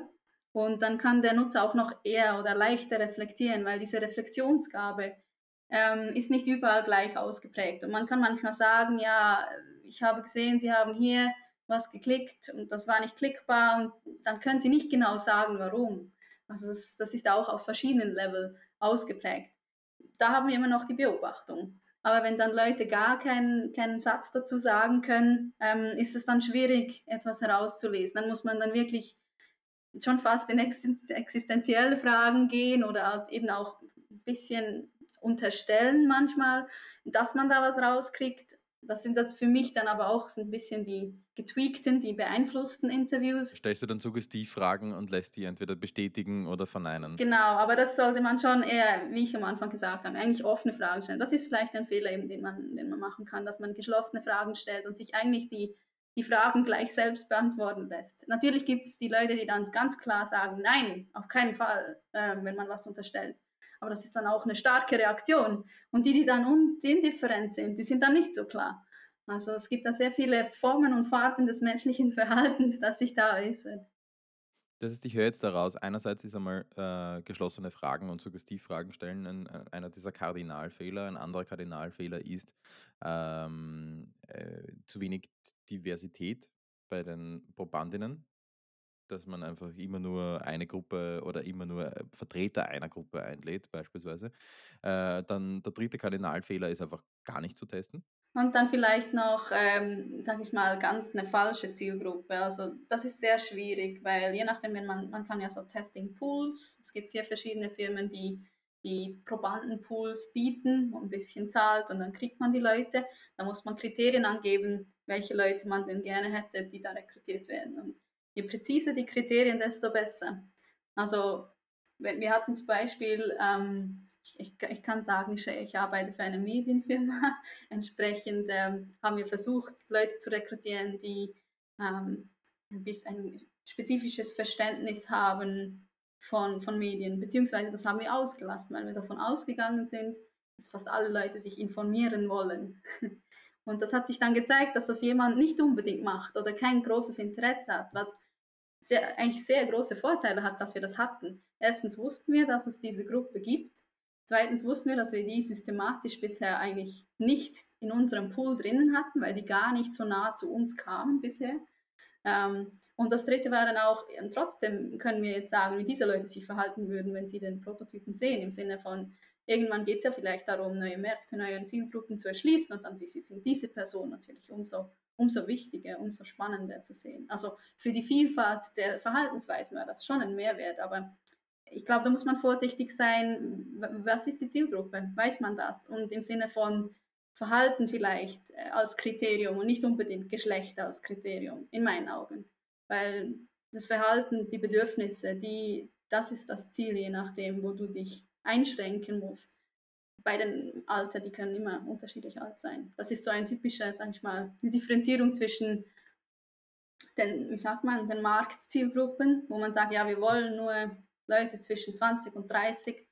Und dann kann der Nutzer auch noch eher oder leichter reflektieren, weil diese Reflexionsgabe ähm, ist nicht überall gleich ausgeprägt. Und man kann manchmal sagen, ja, ich habe gesehen, Sie haben hier was geklickt und das war nicht klickbar. Und dann können Sie nicht genau sagen, warum. Also das, das ist auch auf verschiedenen Level ausgeprägt. Da haben wir immer noch die Beobachtung. Aber wenn dann Leute gar keinen, keinen Satz dazu sagen können, ähm, ist es dann schwierig, etwas herauszulesen. Dann muss man dann wirklich schon fast in existenzielle Fragen gehen oder halt eben auch ein bisschen unterstellen manchmal, dass man da was rauskriegt das sind das für mich dann aber auch so ein bisschen die getweakten, die beeinflussten Interviews. Stellst du dann Suggestivfragen und lässt die entweder bestätigen oder verneinen? Genau, aber das sollte man schon eher, wie ich am Anfang gesagt habe, eigentlich offene Fragen stellen. Das ist vielleicht ein Fehler, eben, den, man, den man machen kann, dass man geschlossene Fragen stellt und sich eigentlich die, die Fragen gleich selbst beantworten lässt. Natürlich gibt es die Leute, die dann ganz klar sagen, nein, auf keinen Fall, äh, wenn man was unterstellt. Aber das ist dann auch eine starke Reaktion. Und die, die dann indifferent sind, die sind dann nicht so klar. Also es gibt da sehr viele Formen und Farben des menschlichen [LAUGHS] Verhaltens, das sich da äußert. Das ist, ich höre jetzt daraus, einerseits ist einmal äh, geschlossene Fragen und Suggestivfragen stellen ein, äh, einer dieser Kardinalfehler. Ein anderer Kardinalfehler ist ähm, äh, zu wenig Diversität bei den Probandinnen dass man einfach immer nur eine Gruppe oder immer nur äh, Vertreter einer Gruppe einlädt, beispielsweise. Äh, dann der dritte Kardinalfehler ist einfach gar nicht zu testen. Und dann vielleicht noch, ähm, sage ich mal, ganz eine falsche Zielgruppe. Also das ist sehr schwierig, weil je nachdem, wenn man, man kann ja so Testing Pools, es gibt sehr verschiedene Firmen, die die Probandenpools bieten, ein bisschen zahlt und dann kriegt man die Leute. Da muss man Kriterien angeben, welche Leute man denn gerne hätte, die da rekrutiert werden. Und je präziser die Kriterien, desto besser. Also wir hatten zum Beispiel, ähm, ich, ich, kann sagen, ich, ich, arbeite für eine Medienfirma. [LAUGHS] Entsprechend ähm, haben wir versucht, Leute zu rekrutieren, die ähm, ein, ein spezifisches Verständnis haben von, von Medien, beziehungsweise das haben wir ausgelassen, weil wir davon ausgegangen sind, dass fast alle Leute sich informieren wollen. [LAUGHS] Und das hat sich dann gezeigt, dass das jemand nicht unbedingt macht oder kein großes Interesse hat, was sehr, eigentlich sehr große Vorteile hat, dass wir das hatten. Erstens wussten wir, dass es diese Gruppe gibt. Zweitens wussten wir, dass wir die systematisch bisher eigentlich nicht in unserem Pool drinnen hatten, weil die gar nicht so nah zu uns kamen bisher. Ähm, und das dritte war dann auch, trotzdem können wir jetzt sagen, wie diese Leute sich verhalten würden, wenn sie den Prototypen sehen, im Sinne von, irgendwann geht es ja vielleicht darum, neue Märkte, neue Zielgruppen zu erschließen und dann sind diese Personen natürlich umso, umso wichtiger, umso spannender zu sehen. Also für die Vielfalt der Verhaltensweisen war das schon ein Mehrwert, aber ich glaube, da muss man vorsichtig sein, was ist die Zielgruppe, weiß man das? Und im Sinne von Verhalten vielleicht äh, als Kriterium und nicht unbedingt Geschlecht als Kriterium, in meinen Augen weil das Verhalten, die Bedürfnisse, die, das ist das Ziel, je nachdem, wo du dich einschränken musst. Bei den Alter, die können immer unterschiedlich alt sein. Das ist so ein typischer, sag ich mal, eine Differenzierung zwischen den, wie sagt man, den Marktzielgruppen, wo man sagt, ja, wir wollen nur Leute zwischen 20 und 30,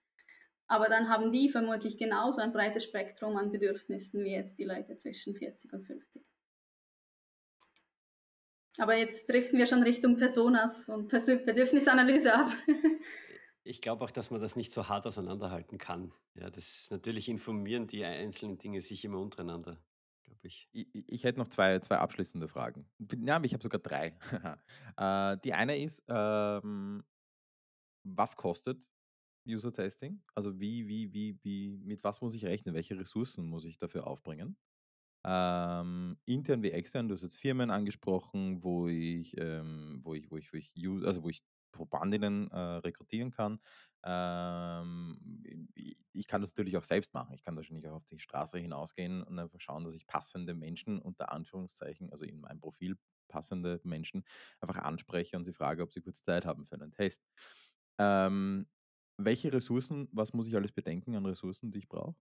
aber dann haben die vermutlich genauso ein breites Spektrum an Bedürfnissen wie jetzt die Leute zwischen 40 und 50. Aber jetzt driften wir schon Richtung Personas und Bedürfnisanalyse ab. [LAUGHS] ich glaube auch, dass man das nicht so hart auseinanderhalten kann. Ja, das natürlich informieren die einzelnen Dinge sich immer untereinander, glaube ich. ich. Ich hätte noch zwei, zwei abschließende Fragen. Ja, ich habe sogar drei. [LAUGHS] äh, die eine ist, ähm, was kostet User Testing? Also wie, wie, wie, wie, mit was muss ich rechnen? Welche Ressourcen muss ich dafür aufbringen? Ähm, intern wie extern, du hast jetzt Firmen angesprochen, wo ich, ähm, wo ich, wo ich, wo ich, also wo ich Probandinnen äh, rekrutieren kann. Ähm, ich kann das natürlich auch selbst machen. Ich kann wahrscheinlich auch auf die Straße hinausgehen und einfach schauen, dass ich passende Menschen unter Anführungszeichen, also in meinem Profil passende Menschen, einfach anspreche und sie frage, ob sie kurz Zeit haben für einen Test. Ähm, welche Ressourcen, was muss ich alles bedenken an Ressourcen, die ich brauche?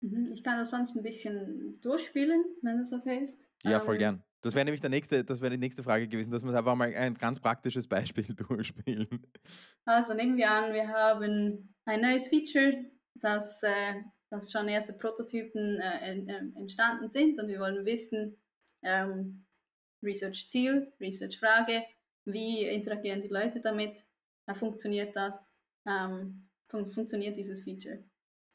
Mhm, ich kann das sonst ein bisschen durchspielen, wenn das okay ist. Ja, voll ähm, gern. Das wäre nämlich der nächste, das wäre die nächste Frage gewesen, dass wir einfach mal ein ganz praktisches Beispiel [LAUGHS] durchspielen. Also nehmen wir an, wir haben ein neues Feature, das, äh, das schon erste Prototypen äh, äh, entstanden sind und wir wollen wissen, ähm, Research-Ziel, Research-Frage, wie interagieren die Leute damit, funktioniert das, ähm, fun funktioniert dieses Feature.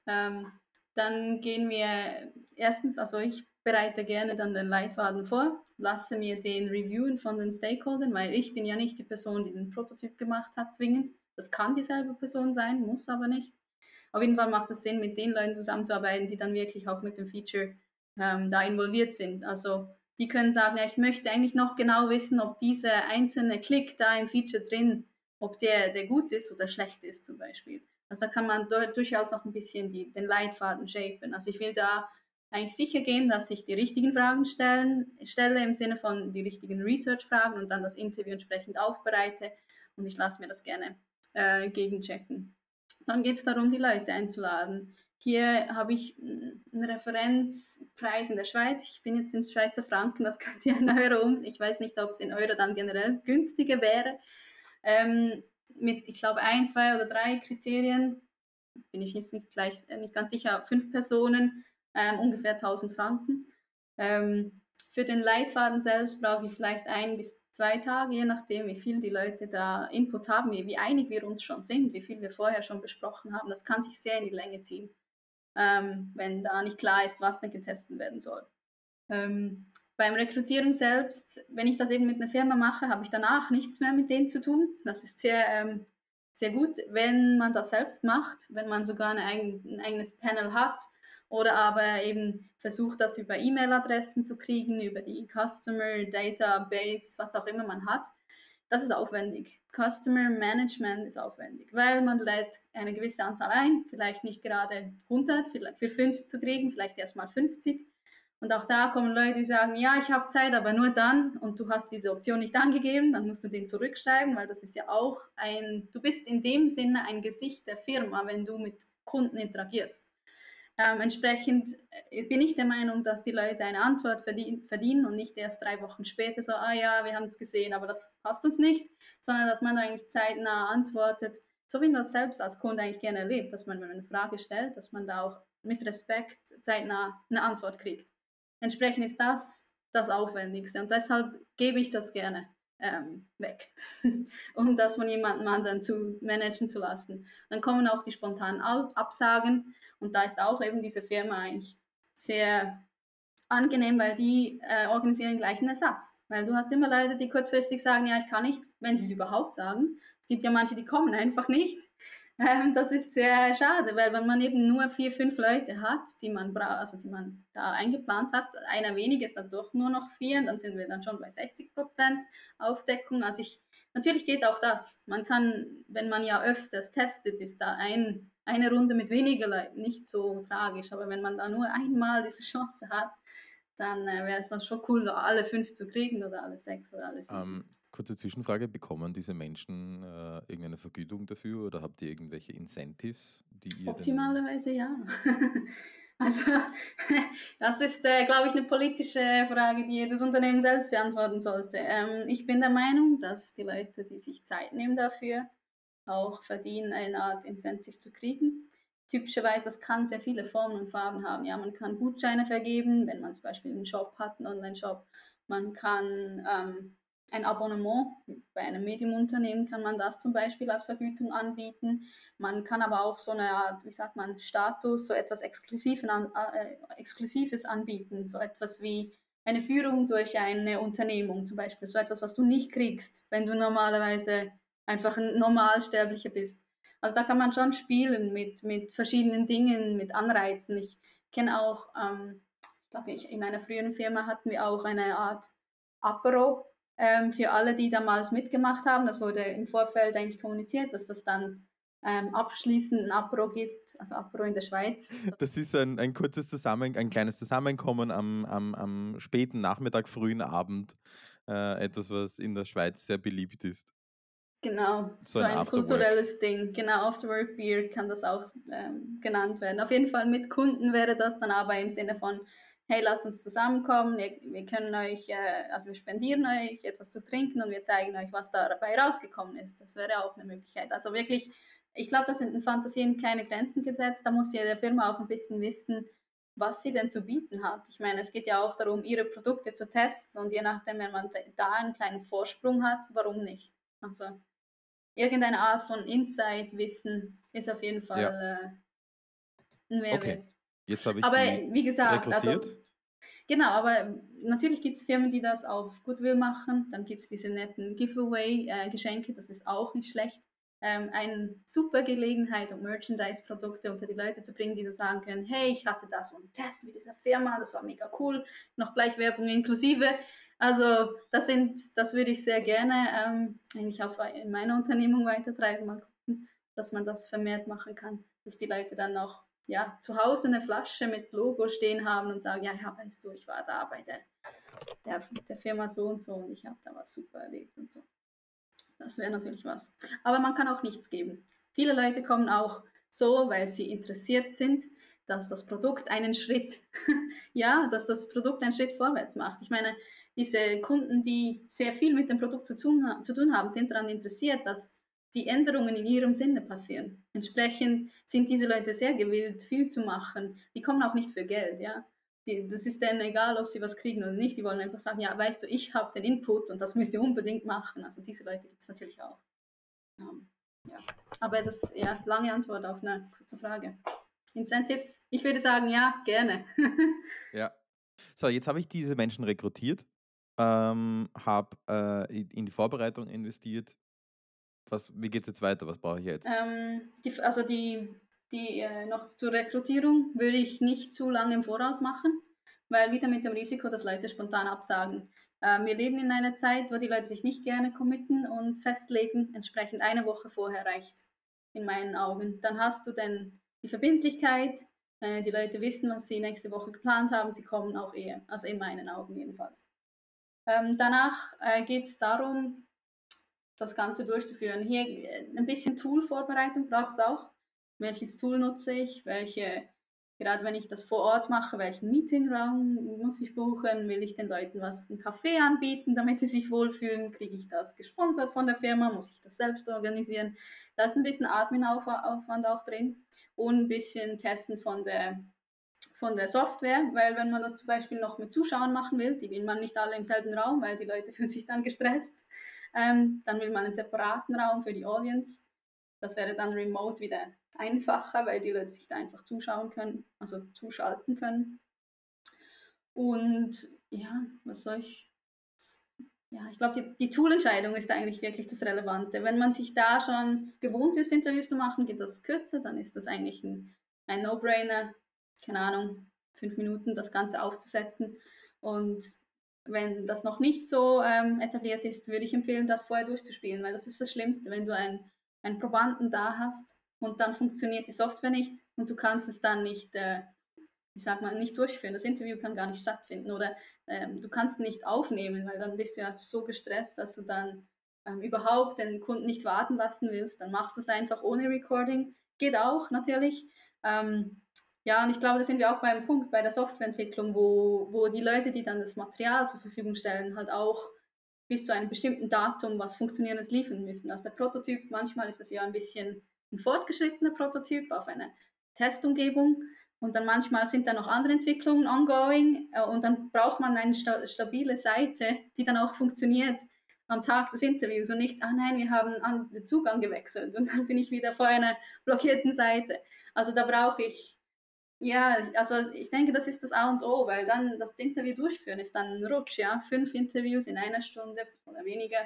Ähm, dann gehen wir erstens, also ich bereite gerne dann den Leitfaden vor, lasse mir den reviewen von den Stakeholdern, weil ich bin ja nicht die Person, die den Prototyp gemacht hat, zwingend. Das kann dieselbe Person sein, muss aber nicht. Auf jeden Fall macht es Sinn, mit den Leuten zusammenzuarbeiten, die dann wirklich auch mit dem Feature ähm, da involviert sind. Also die können sagen, ja, ich möchte eigentlich noch genau wissen, ob dieser einzelne Klick da im Feature drin, ob der, der gut ist oder schlecht ist zum Beispiel. Also da kann man durchaus noch ein bisschen die, den Leitfaden shapen. Also ich will da eigentlich sicher gehen, dass ich die richtigen Fragen stellen, stelle im Sinne von die richtigen Research-Fragen und dann das Interview entsprechend aufbereite und ich lasse mir das gerne äh, gegenchecken. Dann geht es darum, die Leute einzuladen. Hier habe ich einen Referenzpreis in der Schweiz. Ich bin jetzt in Schweizer Franken, das [LAUGHS] könnte ja in Euro um. Ich weiß nicht, ob es in Euro dann generell günstiger wäre. Ähm, mit, ich glaube, ein, zwei oder drei Kriterien, bin ich jetzt nicht, gleich, äh, nicht ganz sicher, fünf Personen, ähm, ungefähr 1000 Franken. Ähm, für den Leitfaden selbst brauche ich vielleicht ein bis zwei Tage, je nachdem, wie viel die Leute da Input haben, wie, wie einig wir uns schon sind, wie viel wir vorher schon besprochen haben. Das kann sich sehr in die Länge ziehen, ähm, wenn da nicht klar ist, was denn getestet werden soll. Ähm, beim Rekrutieren selbst, wenn ich das eben mit einer Firma mache, habe ich danach nichts mehr mit denen zu tun. Das ist sehr, ähm, sehr gut, wenn man das selbst macht, wenn man sogar ein, eigen, ein eigenes Panel hat oder aber eben versucht, das über E-Mail-Adressen zu kriegen, über die Customer Database, was auch immer man hat. Das ist aufwendig. Customer Management ist aufwendig, weil man lädt eine gewisse Anzahl ein, vielleicht nicht gerade 100, für 50 zu kriegen, vielleicht erst mal 50. Und auch da kommen Leute, die sagen, ja, ich habe Zeit, aber nur dann und du hast diese Option nicht angegeben, dann musst du den zurückschreiben, weil das ist ja auch ein, du bist in dem Sinne ein Gesicht der Firma, wenn du mit Kunden interagierst. Ähm, entsprechend äh, bin ich der Meinung, dass die Leute eine Antwort verdienen und nicht erst drei Wochen später so, ah ja, wir haben es gesehen, aber das passt uns nicht, sondern dass man eigentlich zeitnah antwortet, so wie man selbst als Kunde eigentlich gerne erlebt, dass man, wenn man eine Frage stellt, dass man da auch mit Respekt zeitnah eine Antwort kriegt. Entsprechend ist das das Aufwendigste und deshalb gebe ich das gerne ähm, weg, [LAUGHS] um das von jemandem anderen zu managen zu lassen. Dann kommen auch die spontanen Absagen und da ist auch eben diese Firma eigentlich sehr angenehm, weil die äh, organisieren gleich einen Ersatz. Weil du hast immer Leute, die kurzfristig sagen, ja, ich kann nicht, wenn sie es überhaupt sagen. Es gibt ja manche, die kommen einfach nicht. Ähm, das ist sehr schade, weil wenn man eben nur vier, fünf Leute hat, die man also die man da eingeplant hat, einer weniger ist dann doch nur noch vier, dann sind wir dann schon bei 60 Prozent Aufdeckung. Also ich, natürlich geht auch das. Man kann, wenn man ja öfters testet, ist da ein, eine Runde mit weniger Leuten nicht so tragisch. Aber wenn man da nur einmal diese Chance hat, dann äh, wäre es dann schon cool, alle fünf zu kriegen oder alle sechs oder alle sieben. Ähm, Kurze Zwischenfrage, bekommen diese Menschen äh, irgendeine Vergütung dafür oder habt ihr irgendwelche Incentives, die ihr Optimalerweise ja. [LAUGHS] also [LAUGHS] das ist, äh, glaube ich, eine politische Frage, die jedes Unternehmen selbst beantworten sollte. Ähm, ich bin der Meinung, dass die Leute, die sich Zeit nehmen dafür, auch verdienen, eine Art Incentive zu kriegen. Typischerweise, das kann sehr viele Formen und Farben haben. Ja, man kann Gutscheine vergeben, wenn man zum Beispiel einen Shop hat, einen Online-Shop. Man kann ähm, ein Abonnement. Bei einem Mediumunternehmen kann man das zum Beispiel als Vergütung anbieten. Man kann aber auch so eine Art, wie sagt man, Status, so etwas Exklusives, äh, Exklusives anbieten. So etwas wie eine Führung durch eine Unternehmung zum Beispiel. So etwas, was du nicht kriegst, wenn du normalerweise einfach ein Normalsterblicher bist. Also da kann man schon spielen mit, mit verschiedenen Dingen, mit Anreizen. Ich kenne auch, ähm, ich glaube, in einer früheren Firma hatten wir auch eine Art Apero, ähm, für alle, die damals mitgemacht haben. Das wurde im Vorfeld eigentlich kommuniziert, dass das dann ähm, abschließend ein Apro gibt, also Apro in der Schweiz. Das ist ein, ein kurzes Zusammen, ein kleines Zusammenkommen am, am, am späten Nachmittag, frühen Abend. Äh, etwas, was in der Schweiz sehr beliebt ist. Genau, so, so ein, ein kulturelles Ding. Genau, Afterwork Beer kann das auch ähm, genannt werden. Auf jeden Fall mit Kunden wäre das dann aber im Sinne von, hey, lass uns zusammenkommen, wir können euch, äh, also wir spendieren euch etwas zu trinken und wir zeigen euch, was dabei rausgekommen ist. Das wäre auch eine Möglichkeit. Also wirklich, ich glaube, da sind in Fantasien keine Grenzen gesetzt. Da muss jede Firma auch ein bisschen wissen, was sie denn zu bieten hat. Ich meine, es geht ja auch darum, ihre Produkte zu testen und je nachdem, wenn man da einen kleinen Vorsprung hat, warum nicht? Also irgendeine Art von Insight-Wissen ist auf jeden Fall ja. äh, ein Mehrwert. Okay. Jetzt habe ich aber wie gesagt, also, genau, aber natürlich gibt es Firmen, die das auf Goodwill machen. Dann gibt es diese netten Giveaway-Geschenke, das ist auch nicht schlecht. Ähm, eine super Gelegenheit, um Merchandise-Produkte unter die Leute zu bringen, die dann sagen können, hey, ich hatte da so einen Test mit dieser Firma, das war mega cool, noch gleich Werbung inklusive. Also das sind, das würde ich sehr gerne ähm, eigentlich auch in meiner Unternehmung weitertreiben, mal gucken, dass man das vermehrt machen kann, dass die Leute dann auch ja, zu Hause eine Flasche mit Logo stehen haben und sagen, ja, ja, weißt du, ich war da bei der, der, der Firma so und so und ich habe da was super erlebt und so. Das wäre natürlich was. Aber man kann auch nichts geben. Viele Leute kommen auch so, weil sie interessiert sind, dass das Produkt einen Schritt, [LAUGHS] ja, dass das Produkt einen Schritt vorwärts macht. Ich meine, diese Kunden, die sehr viel mit dem Produkt zu tun, zu tun haben, sind daran interessiert, dass die Änderungen in ihrem Sinne passieren. Entsprechend sind diese Leute sehr gewillt, viel zu machen. Die kommen auch nicht für Geld, ja. Die, das ist denen egal, ob sie was kriegen oder nicht. Die wollen einfach sagen, ja, weißt du, ich habe den Input und das müsst ihr unbedingt machen. Also diese Leute gibt es natürlich auch. Um, ja. Aber das ist ja lange Antwort auf eine kurze Frage. Incentives? Ich würde sagen, ja, gerne. [LAUGHS] ja. So, jetzt habe ich diese Menschen rekrutiert, ähm, habe äh, in die Vorbereitung investiert, was, wie geht es jetzt weiter? Was brauche ich jetzt? Ähm, die, also die die äh, noch zur Rekrutierung würde ich nicht zu lange im Voraus machen, weil wieder mit dem Risiko, dass Leute spontan absagen. Ähm, wir leben in einer Zeit, wo die Leute sich nicht gerne committen und festlegen, entsprechend eine Woche vorher reicht, in meinen Augen. Dann hast du denn die Verbindlichkeit, äh, die Leute wissen, was sie nächste Woche geplant haben, sie kommen auch eher, also in meinen Augen jedenfalls. Ähm, danach äh, geht es darum, das Ganze durchzuführen. Hier äh, ein bisschen Tool-Vorbereitung braucht es auch. Welches Tool nutze ich? Welche Gerade wenn ich das vor Ort mache, welchen Meetingraum muss ich buchen? Will ich den Leuten was, einen Kaffee anbieten, damit sie sich wohlfühlen? Kriege ich das gesponsert von der Firma? Muss ich das selbst organisieren? Da ist ein bisschen Admin-Aufwand auch drin und ein bisschen Testen von der, von der Software, weil wenn man das zum Beispiel noch mit Zuschauern machen will, die will man nicht alle im selben Raum, weil die Leute fühlen sich dann gestresst, ähm, dann will man einen separaten Raum für die Audience. Das wäre dann remote wieder einfacher, weil die Leute sich da einfach zuschauen können, also zuschalten können. Und ja, was soll ich? Ja, ich glaube, die, die Toolentscheidung ist eigentlich wirklich das Relevante. Wenn man sich da schon gewohnt ist, Interviews zu machen, geht das kürzer, dann ist das eigentlich ein, ein No-Brainer. Keine Ahnung, fünf Minuten das Ganze aufzusetzen. Und wenn das noch nicht so ähm, etabliert ist, würde ich empfehlen, das vorher durchzuspielen, weil das ist das Schlimmste, wenn du einen, einen Probanden da hast, und dann funktioniert die Software nicht und du kannst es dann nicht, äh, ich sag mal, nicht durchführen. Das Interview kann gar nicht stattfinden oder ähm, du kannst nicht aufnehmen, weil dann bist du ja so gestresst, dass du dann ähm, überhaupt den Kunden nicht warten lassen willst. Dann machst du es einfach ohne Recording. Geht auch natürlich. Ähm, ja, und ich glaube, da sind wir auch beim Punkt bei der Softwareentwicklung, wo, wo die Leute, die dann das Material zur Verfügung stellen, halt auch bis zu einem bestimmten Datum was Funktionierendes liefern müssen. Also der Prototyp, manchmal ist das ja ein bisschen ein fortgeschrittener Prototyp auf eine Testumgebung und dann manchmal sind da noch andere Entwicklungen ongoing äh, und dann braucht man eine sta stabile Seite, die dann auch funktioniert am Tag des Interviews und nicht, ah nein, wir haben den Zugang gewechselt und dann bin ich wieder vor einer blockierten Seite. Also da brauche ich, ja, also ich denke, das ist das A und O, weil dann das Interview durchführen ist dann ein Rutsch, ja, fünf Interviews in einer Stunde oder weniger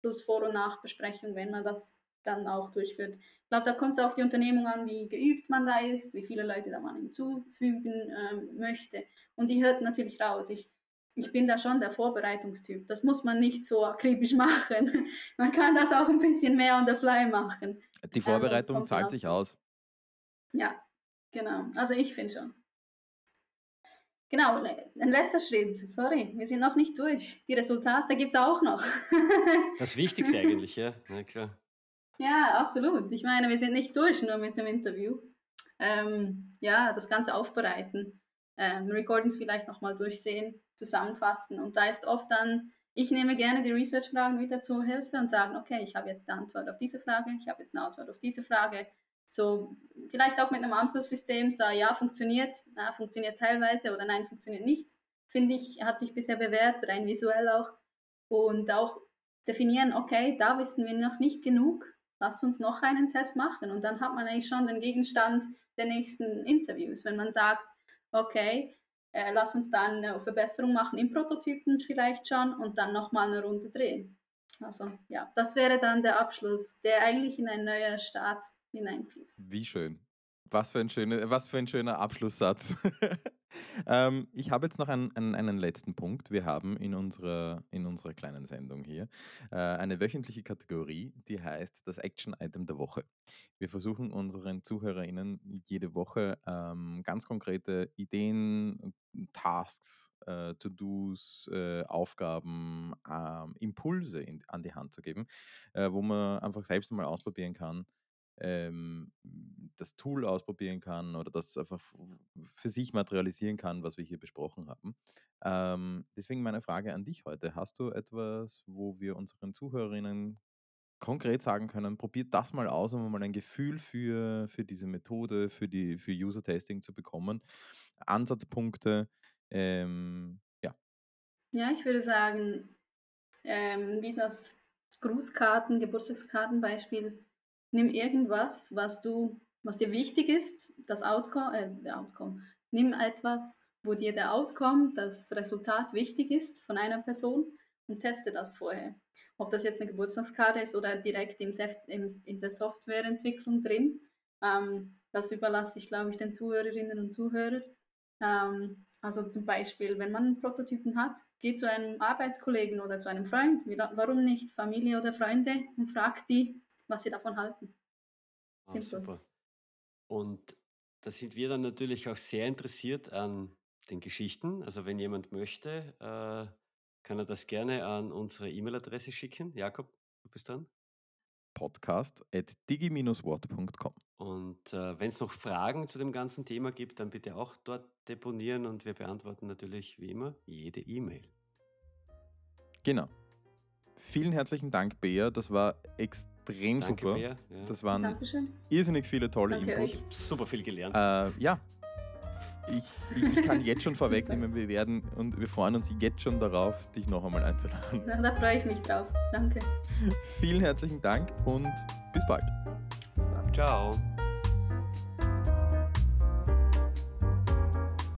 plus Vor- und Nachbesprechung, wenn man das dann auch durchführt. Ich glaube, da kommt es auf die Unternehmung an, wie geübt man da ist, wie viele Leute da man hinzufügen ähm, möchte. Und die hört natürlich raus. Ich, ich bin da schon der Vorbereitungstyp. Das muss man nicht so akribisch [LAUGHS] machen. man kann das auch ein bisschen mehr on the fly machen. Die Vorbereitung ähm, zahlt sich aus. Ja, genau. Also ich finde schon. Genau, ein letzter Schritt. Sorry, wir sind noch nicht durch. Die Resultate gibt es auch noch. [LAUGHS] das Wichtigste eigentlich, ja. Na klar. Ja, absolut. Ich meine, wir sind nicht durch nur mit dem Interview. Ähm, ja, das Ganze aufbereiten, ähm, Recordings vielleicht nochmal durchsehen, zusammenfassen. Und da ist oft dann, ich nehme gerne die Research-Fragen wieder zur Hilfe und sage, okay, ich habe jetzt eine Antwort auf diese Frage, ich habe jetzt eine Antwort auf diese Frage. So, vielleicht auch mit einem Ampelsystem, so, ja, funktioniert, na, funktioniert teilweise oder nein, funktioniert nicht. Finde ich, hat sich bisher bewährt, rein visuell auch. Und auch definieren, okay, da wissen wir noch nicht genug, lass uns noch einen Test machen. Und dann hat man eigentlich schon den Gegenstand der nächsten Interviews. Wenn man sagt, okay, äh, lass uns dann eine Verbesserung machen im Prototypen vielleicht schon und dann nochmal eine Runde drehen. Also ja, das wäre dann der Abschluss, der eigentlich in ein neuer Start hineinfließt. Wie schön. Was für ein, schöne, was für ein schöner Abschlusssatz. [LAUGHS] ähm, ich habe jetzt noch einen, einen, einen, letzten Punkt. Wir haben in unserer, in unserer kleinen Sendung hier äh, eine wöchentliche Kategorie, die heißt das Action-Item der Woche. Wir versuchen unseren ZuhörerInnen jede Woche ähm, ganz konkrete Ideen, Tasks, äh, To-Dos, äh, Aufgaben, ähm, Impulse in, an die Hand zu geben, äh, wo man einfach selbst mal ausprobieren kann, ähm, das Tool ausprobieren kann oder das einfach für sich materialisieren kann, was wir hier besprochen haben. Ähm, deswegen meine Frage an dich heute. Hast du etwas, wo wir unseren Zuhörerinnen konkret sagen können, probiert das mal aus, um mal ein Gefühl für, für diese Methode, für, die, für User-Testing zu bekommen? Ansatzpunkte, ähm, ja. Ja, ich würde sagen, ähm, wie das Grußkarten, Geburtstagskartenbeispiel nimm irgendwas, was du, was dir wichtig ist, das Outcome, äh, der Outcome. Nimm etwas, wo dir der Outcome, das Resultat wichtig ist von einer Person und teste das vorher. Ob das jetzt eine Geburtstagskarte ist oder direkt im, im in der Softwareentwicklung drin. Ähm, das überlasse ich, glaube ich, den Zuhörerinnen und Zuhörern. Ähm, also zum Beispiel, wenn man einen Prototypen hat, geht zu einem Arbeitskollegen oder zu einem Freund, warum nicht Familie oder Freunde und fragt die, was sie davon halten. Ah, super. Und da sind wir dann natürlich auch sehr interessiert an den Geschichten. Also wenn jemand möchte, äh, kann er das gerne an unsere E-Mail-Adresse schicken. Jakob, du bist dran. Podcast at digi-wort.com. Und äh, wenn es noch Fragen zu dem ganzen Thema gibt, dann bitte auch dort deponieren und wir beantworten natürlich wie immer jede E-Mail. Genau. Vielen herzlichen Dank, Bea. Das war extrem Danke, super. Ja. Das waren Dankeschön. irrsinnig viele tolle Danke Inputs. euch. Super viel gelernt. Äh, ja, ich, ich, ich kann jetzt schon [LAUGHS] vorwegnehmen, wir werden und wir freuen uns jetzt schon darauf, dich noch einmal einzuladen. Na, da freue ich mich drauf. Danke. [LAUGHS] Vielen herzlichen Dank und bis bald. Das war's. Ciao.